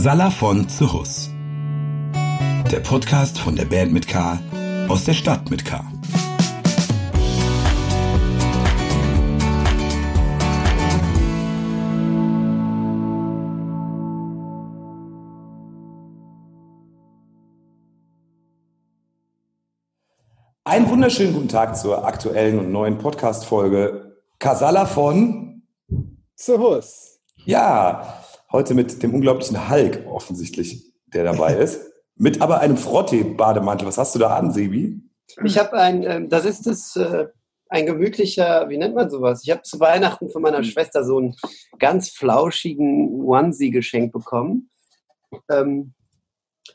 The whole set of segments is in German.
Casala von Zuhus. Der Podcast von der Band mit K aus der Stadt mit K. Einen wunderschönen guten Tag zur aktuellen und neuen Podcast-Folge Casala von Zuhus. Ja, heute mit dem unglaublichen Hulk offensichtlich, der dabei ist. Mit aber einem Frotte-Bademantel. Was hast du da an, Sebi? Ich habe ein, ähm, das ist das, äh, ein gemütlicher, wie nennt man sowas? Ich habe zu Weihnachten von meiner Schwester so einen ganz flauschigen Onesie geschenkt bekommen. Ähm,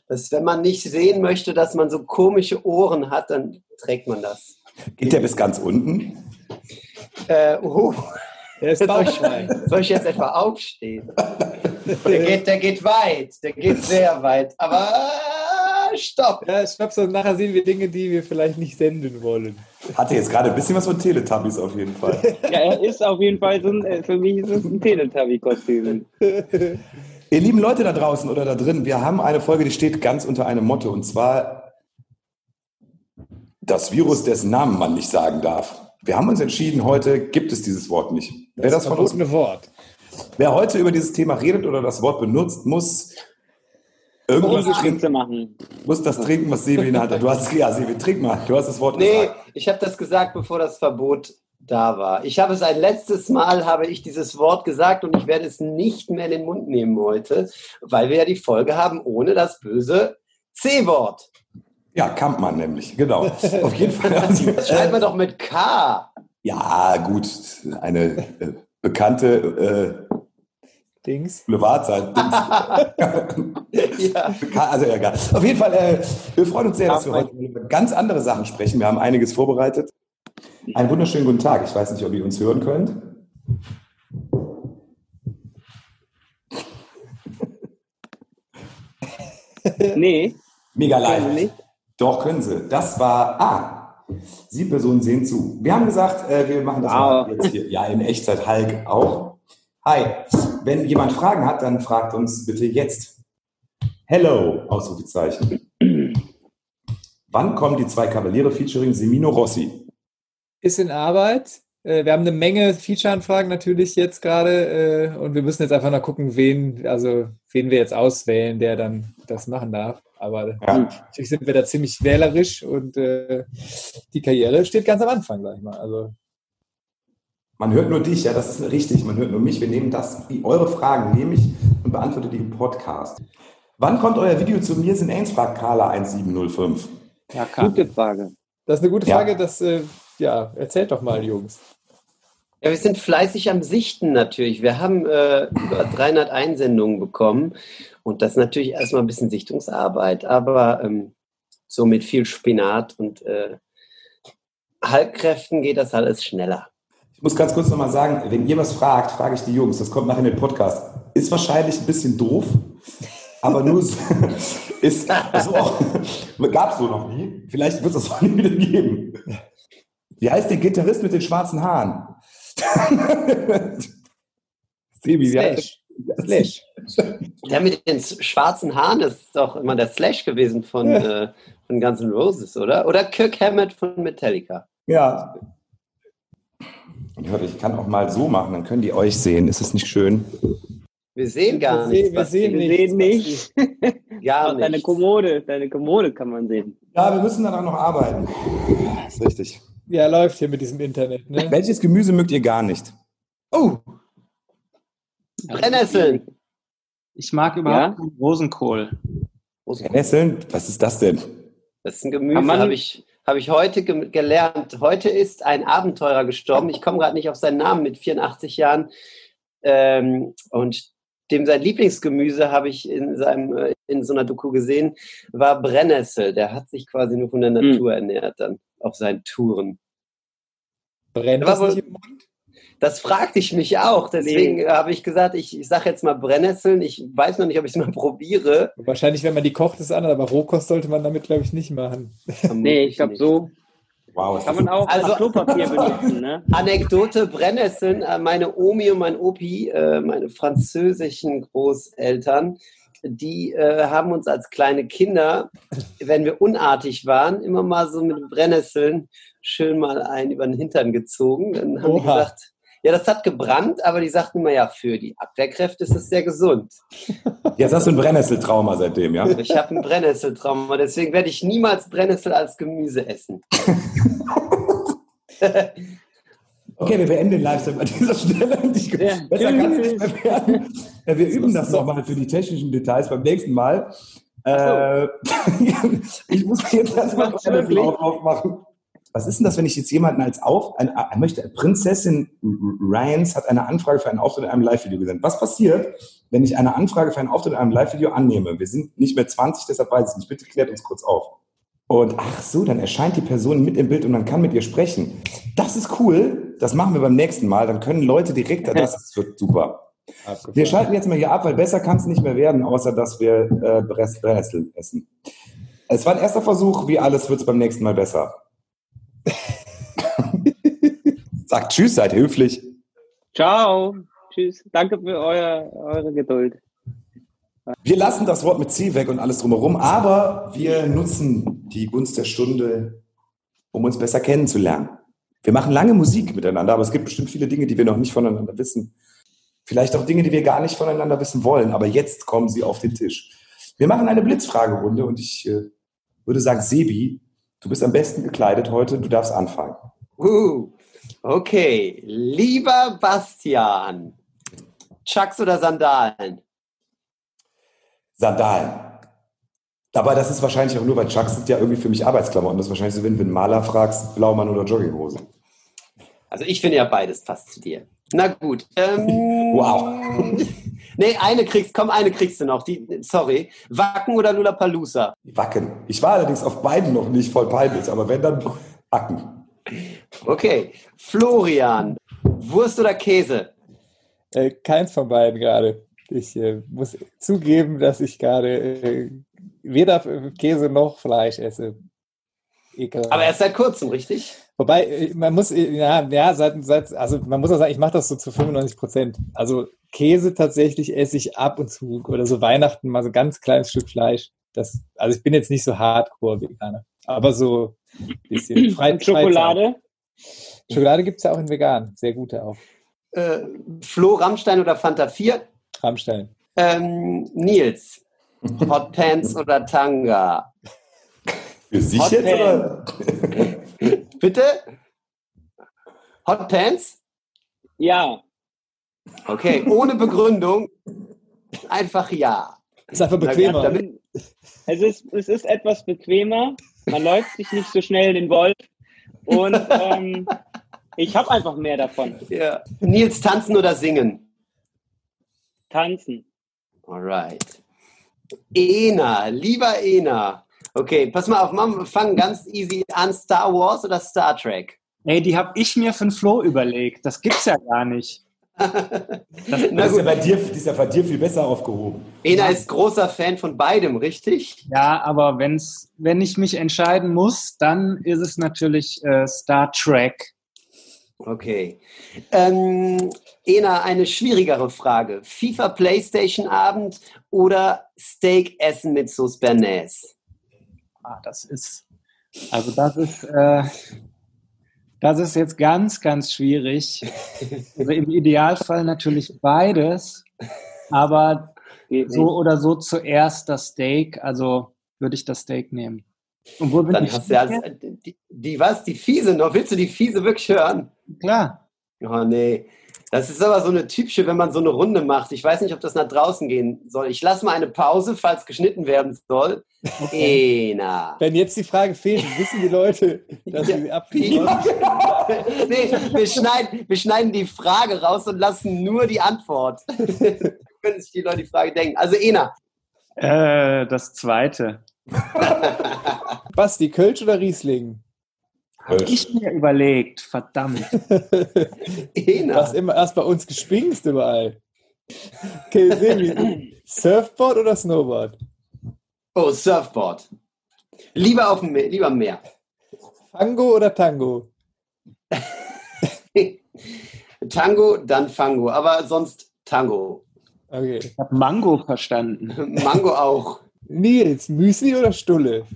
das, wenn man nicht sehen möchte, dass man so komische Ohren hat, dann trägt man das. Geht der bis ganz unten? Äh, oh. Der ist Bauchschwein. Soll ich jetzt etwa aufstehen? Der geht, der geht weit, der geht sehr weit. Aber stopp! Ja, stopp, so nachher sehen wir Dinge, die wir vielleicht nicht senden wollen. Hatte jetzt gerade ein bisschen was von Teletubbies auf jeden Fall. Ja, er ist auf jeden Fall so ein, äh, für mich ist es ein Teletubby-Kostüm. Ihr lieben Leute da draußen oder da drin, wir haben eine Folge, die steht ganz unter einem Motto und zwar das Virus, dessen Namen man nicht sagen darf. Wir haben uns entschieden, heute gibt es dieses Wort nicht. Wer das von uns verbotene Wort. Wer heute über dieses Thema redet oder das Wort benutzt, muss irgendwas trinken, machen. muss das trinken, was Sebi in der Hand hat. Du hast ja, Sebi, trink mal. Du hast das Wort Nee, gesagt. ich habe das gesagt, bevor das Verbot da war. Ich habe es ein letztes Mal, habe ich dieses Wort gesagt und ich werde es nicht mehr in den Mund nehmen heute, weil wir ja die Folge haben ohne das böse C-Wort. Ja, Kampmann nämlich, genau. Auf jeden Fall. Das schreibt man doch mit K. ja, gut, eine äh, bekannte Dings. Boulevardseite. Ja. Also egal. Auf jeden Fall, äh, wir freuen uns sehr, dass wir heute über ganz andere Sachen sprechen. Wir haben einiges vorbereitet. Einen wunderschönen guten Tag. Ich weiß nicht, ob ihr uns hören könnt. Nee, Mega live. Doch, können sie. Das war, ah, sieben Personen sehen zu. Wir haben gesagt, äh, wir machen das Wow. jetzt hier. Ja, in Echtzeit Hulk auch. Hi. Wenn jemand Fragen hat, dann fragt uns bitte jetzt. Hello, Ausrufezeichen. Wann kommen die zwei Kavaliere featuring Semino Rossi? Ist in Arbeit. Äh, Wir haben eine Menge Feature-Anfragen natürlich jetzt gerade äh, und wir müssen jetzt einfach noch gucken, wen, also wen wir jetzt auswählen, der dann das machen darf. Aber Ja. natürlich sind wir da ziemlich wählerisch und äh, die Karriere steht ganz am Anfang, sag ich mal. Also Man hört nur dich, ja, das ist richtig. Man hört nur mich. Wir nehmen das, die, eure Fragen nehme ich und beantworte die im Podcast. Wann kommt euer Video zu mir? Sind Ains? fragt Carla 1705. ja, kann. Gute Frage. Das ist eine gute Ja. Frage. Das, äh, ja, erzählt doch mal, Jungs. Ja, wir sind fleißig am Sichten natürlich. Wir haben äh, über 300 Einsendungen bekommen und das ist natürlich erstmal ein bisschen Sichtungsarbeit, aber ähm, so mit viel Spinat und äh, Halbkräften geht das alles schneller. Ich muss ganz kurz nochmal sagen, wenn ihr was fragt, frage ich die Jungs. Das kommt nachher in den Podcast. Ist wahrscheinlich ein bisschen doof, aber nur so, ist so gab es so noch nie. Vielleicht wird es das auch nie wieder geben. Wie heißt der Gitarrist mit den schwarzen Haaren? Sebi, wie heißt Slash. Der mit den schwarzen Haaren ist doch immer der Slash gewesen von, äh, von Guns N' Roses, oder? Oder Kirk Hammett von Metallica. Ja. Ich hoffe, ich kann auch mal so machen, dann können die euch sehen. Ist es nicht schön? Wir sehen gar Wir nichts. sehen- wir sehen Wir sehen nicht. Gar deine. Kommode, deine Kommode kann man sehen. Ja, wir müssen dann auch noch arbeiten. Das ist richtig. Ja, läuft hier mit diesem Internet. Ne? Welches Gemüse mögt ihr gar nicht? Oh, Brennnesseln. Ich mag überhaupt keinen Rosenkohl. Nesseln? Was ist das denn? Das ist ein Gemüse, habe ich, hab ich heute ge gelernt. Heute ist ein Abenteurer gestorben. Ich komme gerade nicht auf seinen Namen mit 84 Jahren. Ähm, und dem sein Lieblingsgemüse habe ich in, seinem, äh, in so einer Doku gesehen, war Brennnessel. Der hat sich quasi nur von der Hm. Natur ernährt dann auf seinen Touren. Brennt das nicht im Mund? Das fragte ich mich auch. Deswegen Nee. habe ich gesagt, ich, ich sage jetzt mal Brennnesseln. Ich weiß noch nicht, ob ich es mal probiere. Wahrscheinlich, wenn man die kocht, ist es anders, aber Rohkost sollte man damit, glaube ich, nicht machen. Nee, ich glaube, so Wow, kann man auch Also- Klopapier benutzen, ne? Anekdote Brennnesseln. äh, Meine Omi und mein Opi, äh, meine französischen Großeltern, die äh, haben uns als kleine Kinder, wenn wir unartig waren, immer mal so mit Brennnesseln schön mal einen über den Hintern gezogen. Dann haben die Oha. gesagt, ja, das hat gebrannt, aber die sagten immer, ja, für die Abwehrkräfte ist es sehr gesund. Jetzt hast du ein Brennnesseltrauma seitdem, ja? Ich habe ein Brennnesseltrauma, deswegen werde ich niemals Brennnessel als Gemüse essen. Okay, wir beenden den Livestream an dieser Stelle. Ich, Ja. Besser kann es nicht mehr werden. Wir üben das nochmal für die technischen Details beim nächsten Mal. Äh, ich muss jetzt erstmal wirklich? auf- aufmachen. Was ist denn das, wenn ich jetzt jemanden als auf, ein, er möchte, Prinzessin Ryans hat eine Anfrage für einen Auftritt in einem Live-Video gesendet. Was passiert, wenn ich eine Anfrage für einen Auftritt in einem Live-Video annehme? Wir sind nicht mehr 20, deshalb weiß ich nicht. Bitte klärt uns kurz auf. Und ach so, dann erscheint die Person mit im Bild und man kann mit ihr sprechen. Das ist cool. Das machen wir beim nächsten Mal. Dann können Leute direkt, das wird super. Wir schalten jetzt mal hier ab, weil besser kann es nicht mehr werden, außer dass wir äh, Bress- Brennnessel essen. Es war ein erster Versuch. Wie alles wird es beim nächsten Mal besser. Sagt Tschüss, seid höflich. Ciao. Tschüss. Danke für euer, eure Geduld. Wir lassen das Wort mit C weg und alles drumherum, aber wir nutzen die Gunst der Stunde, um uns besser kennenzulernen. Wir machen lange Musik miteinander, aber es gibt bestimmt viele Dinge, die wir noch nicht voneinander wissen. Vielleicht auch Dinge, die wir gar nicht voneinander wissen wollen, aber jetzt kommen sie auf den Tisch. Wir machen eine Blitzfragerunde und ich äh, würde sagen, Sebi, du bist am besten gekleidet heute, du darfst anfangen. Uh, okay, lieber Bastian, Chucks oder Sandalen? Sandalen. Aber das ist wahrscheinlich auch nur, weil Chucks sind ja irgendwie für mich Arbeitsklamotten. Das ist wahrscheinlich so, wenn du einen Maler fragst, Blaumann oder Jogginghose. Also ich finde ja beides passt zu dir. Na gut. Ähm, Wow. Nee, eine kriegst, komm, eine kriegst du noch. Die, sorry. Wacken oder Lollapalooza? Wacken. Ich war allerdings auf beiden noch nicht voll peinlich, aber wenn dann Wacken. Okay. Florian, Wurst oder Käse? Äh, keins von beiden gerade. Ich äh, muss zugeben, dass ich gerade äh, weder Käse noch Fleisch esse. Ekelhaft. Aber erst seit kurzem, richtig? Wobei, äh, man muss, äh, ja, ja seit, seit, also man muss auch sagen, ich mache das so zu 95 Prozent. Also Käse tatsächlich esse ich ab und zu oder so Weihnachten mal so ein ganz kleines Stück Fleisch. Das, also ich bin jetzt nicht so Hardcore-Veganer, aber so ein bisschen frei, Und Schokolade? Freizeit. Schokolade gibt es ja auch in vegan, sehr gute auch. Äh, Flo, Rammstein oder Fanta 4? Rammstein. Ähm, Nils, Hot Pants oder Tanga? Für sich Hot jetzt oder? Bitte? Hot Pants? Ja. Okay, ohne Begründung. Einfach ja. Ist einfach bequemer. damit- Es ist, es ist etwas bequemer. Man läuft sich nicht so schnell den Wolf. Und ähm, ich habe einfach mehr davon. Ja. Nils, tanzen oder singen? Tanzen. Alright. Ena, lieber Ena. Okay, pass mal auf, Mama, wir fangen ganz easy an. Star Wars oder Star Trek? Ey, die habe ich mir für den Flo überlegt. Das gibt's ja gar nicht. Na Das ist ja bei dir, die ist ja bei dir viel besser aufgehoben. Ena ist großer Fan von beidem, richtig? Ja, aber wenn's, wenn ich mich entscheiden muss, dann ist es natürlich äh, Star Trek. Okay. Ähm, Ena, eine schwierigere Frage. FIFA Playstation Abend oder Steak essen mit Sauce Bernays? Ah, das ist, also das ist, äh, das ist jetzt ganz, ganz schwierig. Also im Idealfall natürlich beides, aber so oder so zuerst das Steak. Also würde ich das Steak nehmen. Und wo bin Dann ich? hast du ja die, die was, die fiese noch. Willst du die fiese wirklich hören? Klar. Oh nee. Das ist aber so eine typische, wenn man so eine Runde macht. Ich weiß nicht, ob das nach draußen gehen soll. Ich lasse mal eine Pause, falls geschnitten werden soll. Ena. Wenn jetzt die Frage fehlt, wissen die Leute, dass Ja. sie sie abkriegen wollen. nee, wir schneiden, wir schneiden die Frage raus und lassen nur die Antwort. Können sich die Leute die Frage denken. Also Ena, Äh, das zweite. Basti, Kölsch oder Riesling? Hab ich mir überlegt, verdammt. Du hast immer erst bei uns gespringst überall. Okay, Sebi, Surfboard oder Snowboard? Oh, Surfboard. Lieber auf dem Meer, lieber am Meer. Fango oder Tango? Tango, dann Fango, aber sonst Tango. Okay. Ich habe Mango verstanden. Mango auch. Nils, Müsli oder Stulle?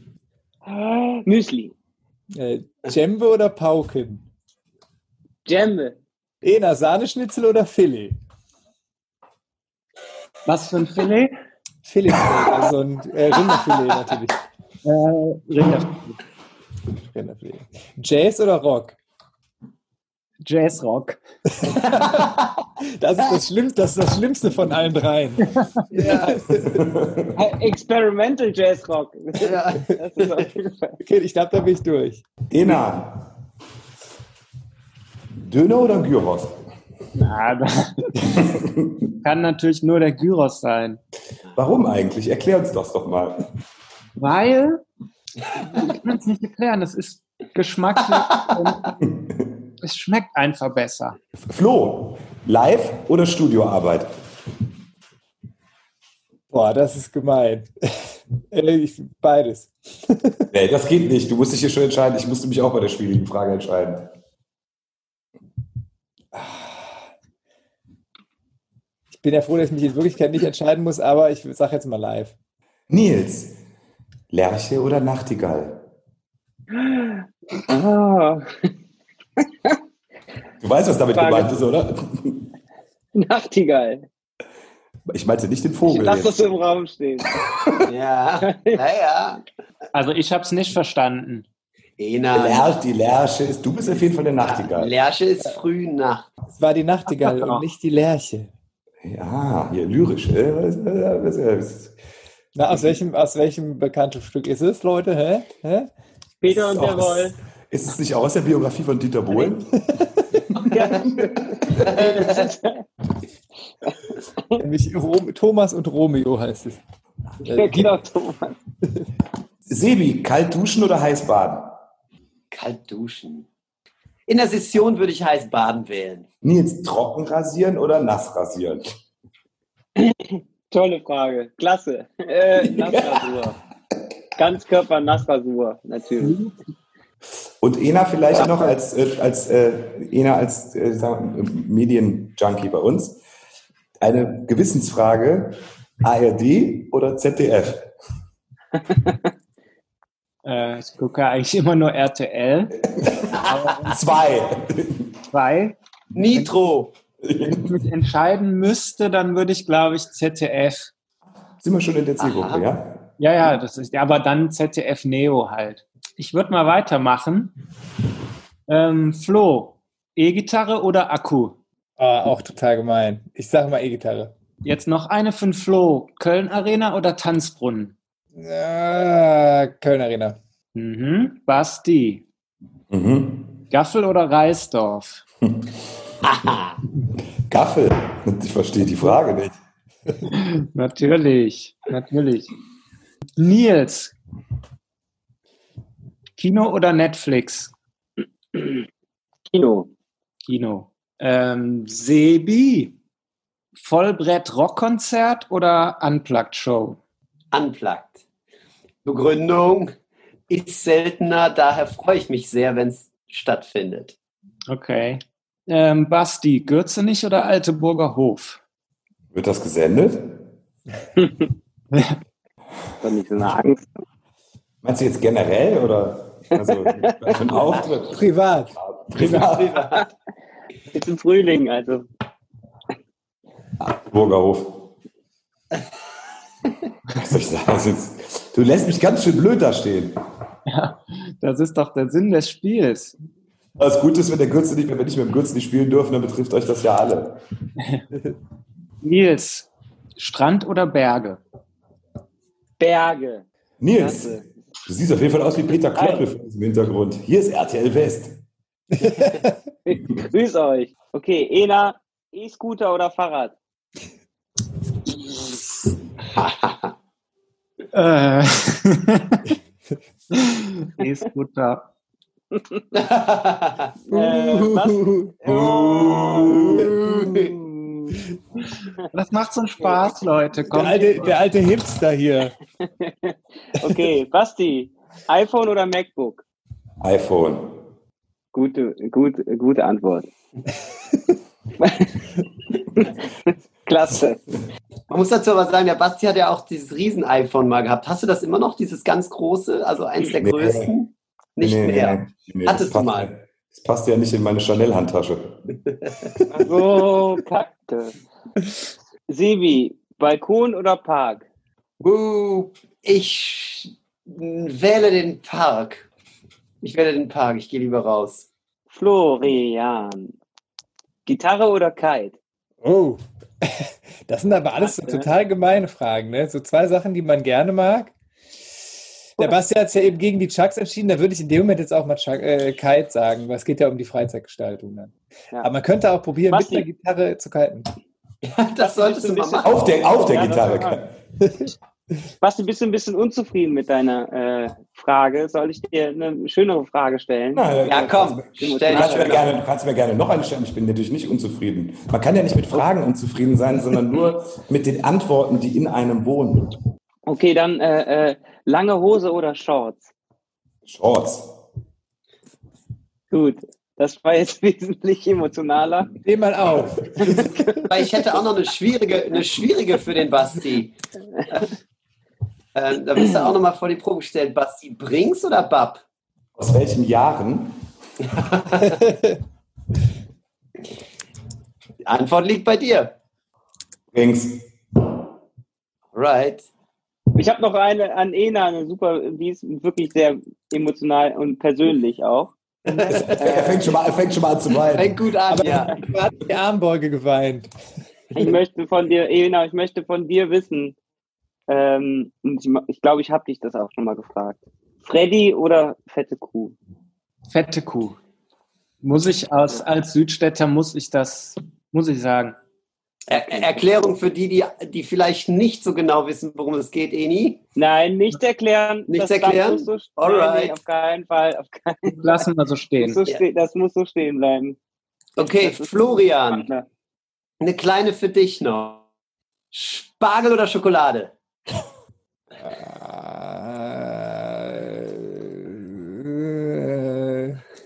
Müsli. Äh, Djembe oder Pauken? Djembe. Ena, Sahneschnitzel oder Filet? Was für ein Filet? Filetsteak, also ein äh, Rinderfilet natürlich. Äh, Rinderfilet. Rinderfilet. Jazz oder Rock? Jazzrock. Das ist das Schlimmste, das ist das Schlimmste von allen dreien. Ja. Experimental Jazz Rock. ja. Das. Okay, ich glaube, da bin ich durch. Ena. Döner oder Gyros? Na, kann natürlich nur der Gyros sein. Warum eigentlich? Erklär uns das doch mal. Weil, ich kann es nicht erklären, es ist geschmacklich und es schmeckt einfach besser. Flo, Live oder Studioarbeit? Boah, das ist gemein. Ich, beides. Nee, das geht nicht. Du musst dich hier schon entscheiden. Ich musste mich auch bei der schwierigen Frage entscheiden. Ich bin ja froh, dass ich mich in Wirklichkeit nicht entscheiden muss, aber ich sage jetzt mal live. Nils, Lerche oder Nachtigall? Ah, Du weißt, was damit Frage. gemeint ist, oder? Nachtigall. Ich meinte nicht den Ich Vogel. lass das im Raum stehen. Ja. Naja. Also ich habe es nicht verstanden. Ena. Die Lerche ist, du bist auf jeden Fall der Nachtigall. Lerche ist früh Nacht. Es war die Nachtigall Ach, und nicht die Lerche. Ja, hier lyrisch. äh, äh, was- Na, aus welchem, aus welchem bekannten Stück ist es, Leute? Hä? Hä? Peter und der Roll. ist es nicht auch aus der Biografie von Dieter Bohlen? Nämlich Rom, Thomas und Romeo heißt es. ja, genau, Thomas. Sebi, kalt duschen oder heiß baden? Kalt duschen. In der Session würde ich heiß baden wählen. Nils, trocken rasieren oder nass rasieren? Tolle Frage. Klasse. Äh, Nassrasur. Ganzkörper Nassrasur, natürlich. Und Ena vielleicht noch als, äh, als, äh, Ena als äh, Medienjunkie bei uns. Eine Gewissensfrage. ARD oder ZDF? Äh, ich gucke eigentlich immer nur RTL. Zwei. Zwei. Nitro. Wenn ich mich entscheiden müsste, dann würde ich, glaube ich, ZDF. Sind wir schon in der Zielgruppe, Aha. ja? Ja, ja, das ist, aber dann ZDF Neo halt. Ich würde mal weitermachen. Ähm, Flo, E-Gitarre oder Akku? Ah, auch total gemein. Ich sage mal E-Gitarre. Jetzt noch eine von Flo. Köln Arena oder Tanzbrunnen? Ah, Köln Arena. Mhm. Basti, Mhm. Gaffel oder Reisdorf? Gaffel. Ich verstehe die Frage nicht. Natürlich, natürlich. Nils, Kino oder Netflix? Kino. Kino. Ähm, Sebi, Vollbrett Rockkonzert oder Unplugged Show? Unplugged. Begründung ist seltener, daher freue ich mich sehr, wenn es stattfindet. Okay. Ähm, Basti, Gürzenich oder Alteburger Hof? Wird das gesendet? Soll nicht so eine Angst. Meinst du jetzt generell oder also, was für ein Auftritt? Privat. Privat. Jetzt im Frühling, also. Burgerhof. Was soll ich sagen? Ist, du lässt mich ganz schön blöd da stehen. Das ist doch der Sinn des Spiels. Das Gute ist, wenn der Gürtel nicht, wenn wir nicht mit dem Gürtel nicht spielen dürfen, dann betrifft euch das ja alle. Nils, Strand oder Berge? Berge. Nils, Klasse. Du siehst auf jeden Fall aus wie Peter Klöppel von diesem Hintergrund. Hier ist RTL West. Grüß euch. Okay, Ena, E-Scooter oder Fahrrad? Äh. da. Äh, was? Das macht so einen Spaß, Leute. Der Kommt. alte, der alte Hipster hier. Okay, Basti, iPhone oder MacBook? iPhone. Gute, gut, gute Antwort. Klasse. Man muss dazu aber sagen, der Basti hat ja auch dieses Riesen-iPhone mal gehabt. Hast du das immer noch, dieses ganz große, also eins der Nee. größten? Nicht Nee, mehr. nee, nee, Hattest das du passt mal. ja- Das passt ja nicht in meine Chanel-Handtasche. So, Kacke. Sebi, Balkon oder Park? Uh, ich wähle den Park. Ich wähle den Park, ich gehe lieber raus. Florian. Gitarre oder Kite? Oh, das sind aber alles so total gemeine Fragen, ne? So zwei Sachen, die man gerne mag. Der Basti hat es ja eben gegen die Chucks entschieden, da würde ich in dem Moment jetzt auch mal Chuck, äh, Kite sagen, weil es geht ja um die Freizeitgestaltung dann. Ja. Aber man könnte auch probieren, Basti. mit der Gitarre zu kiten. Ja, das solltest du mal bisschen- machen. Auf der, auf der Ja, Gitarre. Basti, bist du ein bisschen unzufrieden mit deiner äh, Frage? Soll ich dir eine schönere Frage stellen? Nein, Ja, komm, stell Du kannst, mir gerne, du kannst mir gerne noch eine stellen. Ich bin natürlich nicht unzufrieden. Man kann ja nicht mit Fragen unzufrieden sein, sondern nur mit den Antworten, die in einem wohnen. Okay, dann äh, äh, lange Hose oder Shorts? Shorts. Gut, das war jetzt wesentlich emotionaler. Dreh mal auf. Weil ich hätte auch noch eine schwierige, eine schwierige für den Basti. Ähm, da bist du auch noch mal vor die Probe gestellt. Basti, Brings oder Bab? Aus welchen Jahren? Die Antwort liegt bei dir. Rings. Right. Ich habe noch eine an Ena, eine super, die ist wirklich sehr emotional und persönlich auch. Er fängt schon mal, er fängt schon mal an zu weinen. Fängt gut an, Aber ja. du hast die Armbeuge geweint. Ich möchte von dir, Ena, ich möchte von dir wissen, ähm, ich, ich glaube, ich habe dich das auch schon mal gefragt. Freddy oder fette Kuh? Fette Kuh. Muss ich als, als Südstädter, muss ich das, muss ich sagen. Er Erklärung für die, die, die vielleicht nicht so genau wissen, worum es geht, Eni. Nein, nicht erklären. Nicht das erklären? so, Alright. Nee, auf keinen Fall. Auf keinen Lassen wir so stehen. muss so ste das muss so stehen bleiben. Okay, Das Florian, eine kleine für dich noch. Spargel oder Schokolade? Äh,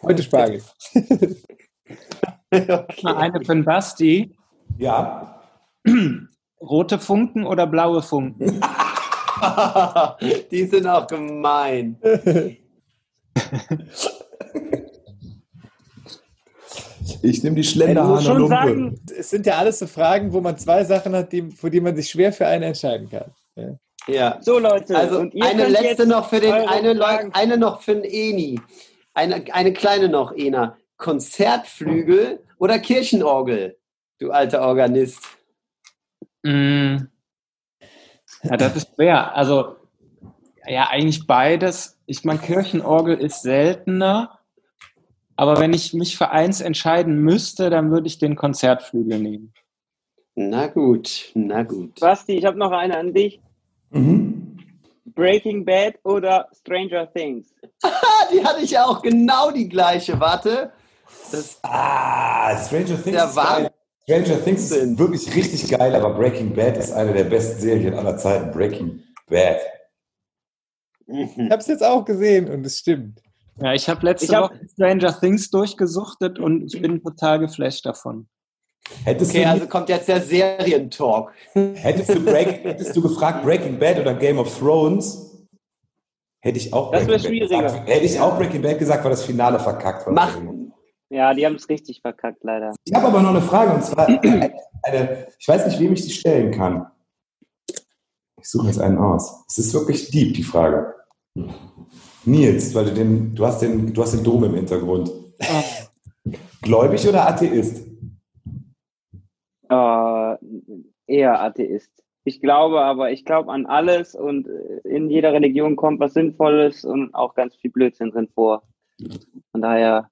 Heute Spargel. Mal Eine für den Basti. Ja. Rote Funken oder blaue Funken? die sind auch gemein. Ich nehme die Ich muss Schlenderhahner schon Lumpe. sagen, Es sind ja alles so Fragen, wo man zwei Sachen hat, die, für die man sich schwer für eine entscheiden kann. Ja. Ja. so Leute. Also und ihr eine letzte noch für den, eine, Fragen- eine noch für den Eni. Eine, eine kleine noch, Ena. Konzertflügel oder Kirchenorgel? Du alter Organist. Mm. Ja, das ist schwer. Also, ja, eigentlich beides. Ich meine, Kirchenorgel ist seltener. Aber wenn ich mich für eins entscheiden müsste, dann würde ich den Konzertflügel nehmen. Na gut, na gut. Basti, ich habe noch eine an dich. Mhm. Breaking Bad oder Stranger Things? Die hatte ich auch genau die gleiche. Warte. Das, Ah, Stranger Things Der ist war-. Stranger Things ist wirklich richtig geil, aber Breaking Bad ist eine der besten Serien aller Zeiten. Breaking Bad. Ich habe es jetzt auch gesehen und es stimmt. Ja, ich habe letzte Ich hab- Woche Stranger Things durchgesuchtet und ich bin total geflasht davon. Hättest, okay, du, also kommt jetzt der Serientalk. hättest, du Break, hättest du gefragt Breaking Bad oder Game of Thrones, hätte ich auch Das Breaking Bad schwieriger. gesagt. Hätte ich auch Breaking Bad gesagt, weil das Finale verkackt war. Mach, Ja, die haben es richtig verkackt, leider. Ich habe aber noch eine Frage und zwar eine, eine, ich weiß nicht, wem ich die stellen kann. Ich suche jetzt einen aus. Es ist wirklich deep, die Frage. Nils, weil du den, du hast den, du hast den Dom im Hintergrund. Gläubig oder Atheist? Äh, eher Atheist. Ich glaube aber, ich glaube an alles und äh, in jeder Religion kommt was Sinnvolles und auch ganz viel Blödsinn drin vor. Von daher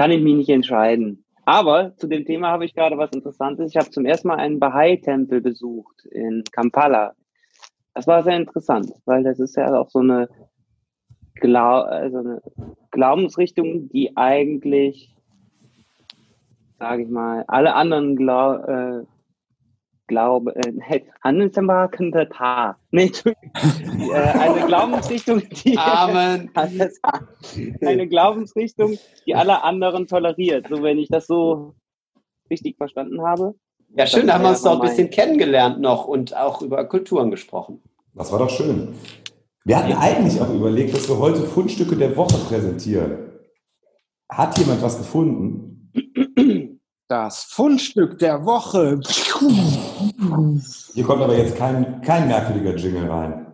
kann ich mich nicht entscheiden. Aber zu dem Thema habe ich gerade was Interessantes. Ich habe zum ersten Mal einen Bahai-Tempel besucht in Kampala. Das war sehr interessant, weil das ist ja auch so eine, Glau also eine Glaubensrichtung, die eigentlich, sage ich mal, alle anderen Glau äh, Glaube, äh, Handelsmarkende Ta. Nee, Entschuldigung. äh, eine Glaubensrichtung, die Amen. Eine Glaubensrichtung, die alle anderen toleriert, so wenn ich das so richtig verstanden habe. Ja, schön, da haben wir uns doch ein bisschen mein- kennengelernt noch und auch über Kulturen gesprochen. Das war doch schön. Wir hatten eigentlich auch überlegt, dass wir heute Fundstücke der Woche präsentieren. Hat jemand was gefunden? Das Fundstück der Woche. Hier kommt aber jetzt kein, kein merkwürdiger Jingle rein.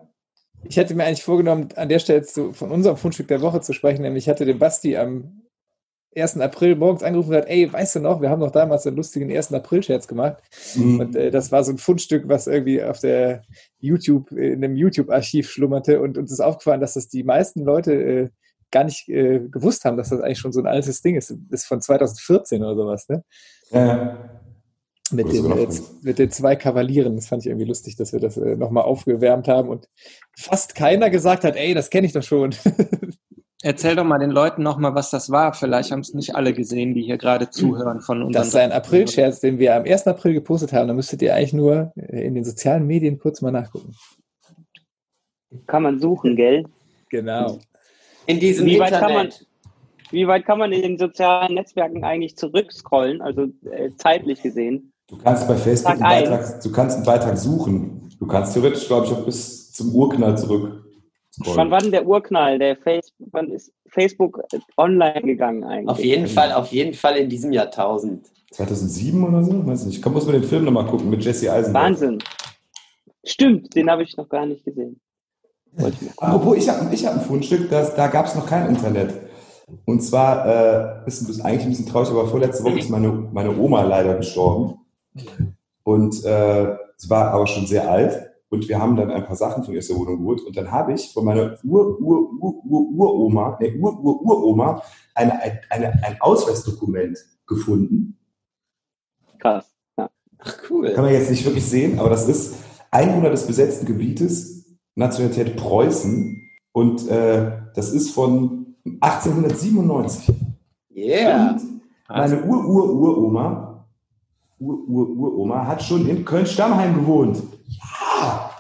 Ich hätte mir eigentlich vorgenommen, an der Stelle zu, von unserem Fundstück der Woche zu sprechen, nämlich ich hatte den Basti am 1. April morgens angerufen und gesagt, ey, weißt du noch, wir haben doch damals einen lustigen 1. April-Scherz gemacht. Mhm. Und äh, das war so ein Fundstück, was irgendwie auf der YouTube, in einem YouTube-Archiv schlummerte und uns ist aufgefallen, dass das die meisten Leute äh, gar nicht äh, gewusst haben, dass das eigentlich schon so ein altes Ding ist. Das ist von 2014 oder sowas, ne? Äh, Mit den, äh, mit den zwei Kavalieren. Das fand ich irgendwie lustig, dass wir das äh, nochmal aufgewärmt haben und fast keiner gesagt hat, ey, das kenne ich doch schon. Erzähl doch mal den Leuten nochmal, was das war. Vielleicht haben es nicht alle gesehen, die hier gerade zuhören von unseren. Das ist ein April-Scherz, den wir am 1. April gepostet haben. Da müsstet ihr eigentlich nur äh, in den sozialen Medien kurz mal nachgucken. Kann man suchen, gell? Genau. In diesem Wie weit Internet. kann man- Wie weit kann man in den sozialen Netzwerken eigentlich zurückscrollen, also äh, zeitlich gesehen? Du kannst bei Facebook einen Tag. Beitrag, du kannst einen Beitrag suchen. Du kannst theoretisch, glaube ich, auch bis zum Urknall zurück. Wann war denn der Urknall? Der Face wann ist Facebook äh, online gegangen eigentlich? Auf jeden Fall, auf jeden Fall in diesem Jahrtausend. 2007 oder so? Weiß nicht. Komm, muss mir den Film nochmal gucken mit Jesse Eisenberg. Wahnsinn. Stimmt, den habe ich noch gar nicht gesehen. Apropos, ich habe ich hab ein Fundstück, das, da gab es noch kein Internet. Und zwar, äh, ist, ist eigentlich ein bisschen traurig, aber vorletzte Woche ist meine, meine Oma leider gestorben. Und äh, sie war aber schon sehr alt. Und wir haben dann ein paar Sachen von ihr aus der Wohnung geholt. Und dann habe ich von meiner Ur-Ur-Ur-Ur-Uroma, nee, Ur-Ur-Uroma, eine, eine, eine, ein Ausweisdokument gefunden. Krass. Ja. Ach cool. Kann man jetzt nicht wirklich sehen, aber das ist Einwohner des besetzten Gebietes, Nationalität Preußen. Und äh, das ist von 1897. Yeah. Und meine Ur-Ur-Uroma, Ur-Ur-Uroma hat schon in Köln-Stammheim gewohnt. Ja!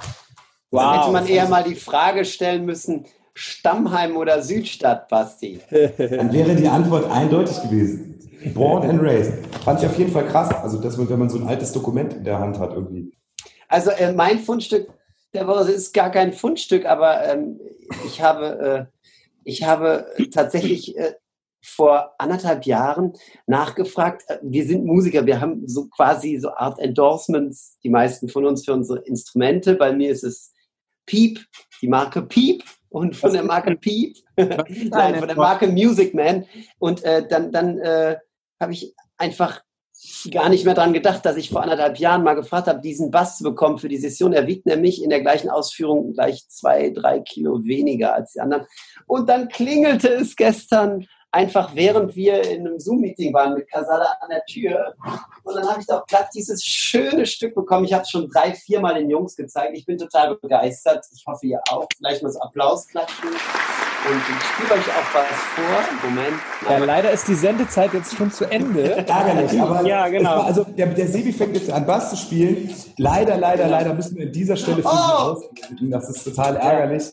Dann hätte Wow. man eher mal die Frage stellen müssen, Stammheim oder Südstadt, Basti? Dann wäre die Antwort eindeutig gewesen. Born and raised. Fand ich auf jeden Fall krass. Also, dass man, wenn man so ein altes Dokument in der Hand hat, irgendwie. Also äh, mein Fundstück der Woche ist gar kein Fundstück, aber ähm, ich habe, äh, ich habe tatsächlich äh, vor anderthalb Jahren nachgefragt. Äh, wir sind Musiker, wir haben so quasi so Art Endorsements, die meisten von uns für unsere Instrumente. Bei mir ist es Piep, die Marke Piep und von der Marke Piep, nein, von der Marke Music Man. Und äh, dann, dann äh, habe ich einfach gar nicht mehr dran gedacht, dass ich vor anderthalb Jahren mal gefragt habe, diesen Bass zu bekommen für die Session. Er wiegt nämlich in der gleichen Ausführung gleich zwei, drei Kilo weniger als die anderen. Und dann klingelte es gestern einfach, während wir in einem Zoom-Meeting waren mit Casala an der Tür. Und dann habe ich doch glatt dieses schöne Stück bekommen. Ich habe es schon drei, viermal den Jungs gezeigt. Ich bin total begeistert. Ich hoffe, ihr auch. Vielleicht mal so Applaus klatschen. Und ich spiele euch auch was vor. Moment. Ja, leider ist die Sendezeit jetzt schon zu Ende. Ärgerlich, aber Ja, genau. also der, der Sebi fängt jetzt an Bass zu spielen. Leider, leider, leider müssen wir an dieser Stelle für Oh! Das ist total ärgerlich.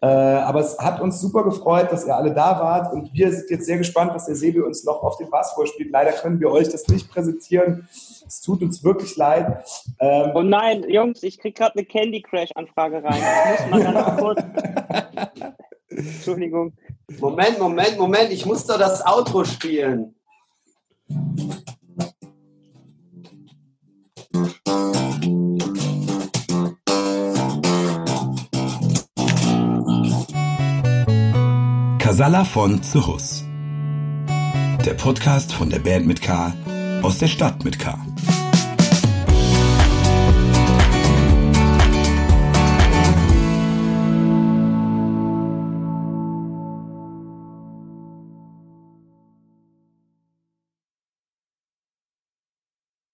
Äh, aber es hat uns super gefreut, dass ihr alle da wart und wir sind jetzt sehr gespannt, was der Sebi uns noch auf dem Bass vorspielt. Leider können wir euch das nicht präsentieren. Es tut uns wirklich leid. Ähm, Oh nein, Jungs, ich krieg gerade eine Candy Crash Anfrage rein. Ich muss mal ganz kurz. Entschuldigung. Moment, Moment, Moment. Ich muss doch das Outro spielen. Casalla von Zuhus. Der Podcast von der Band mit K aus der Stadt mit K.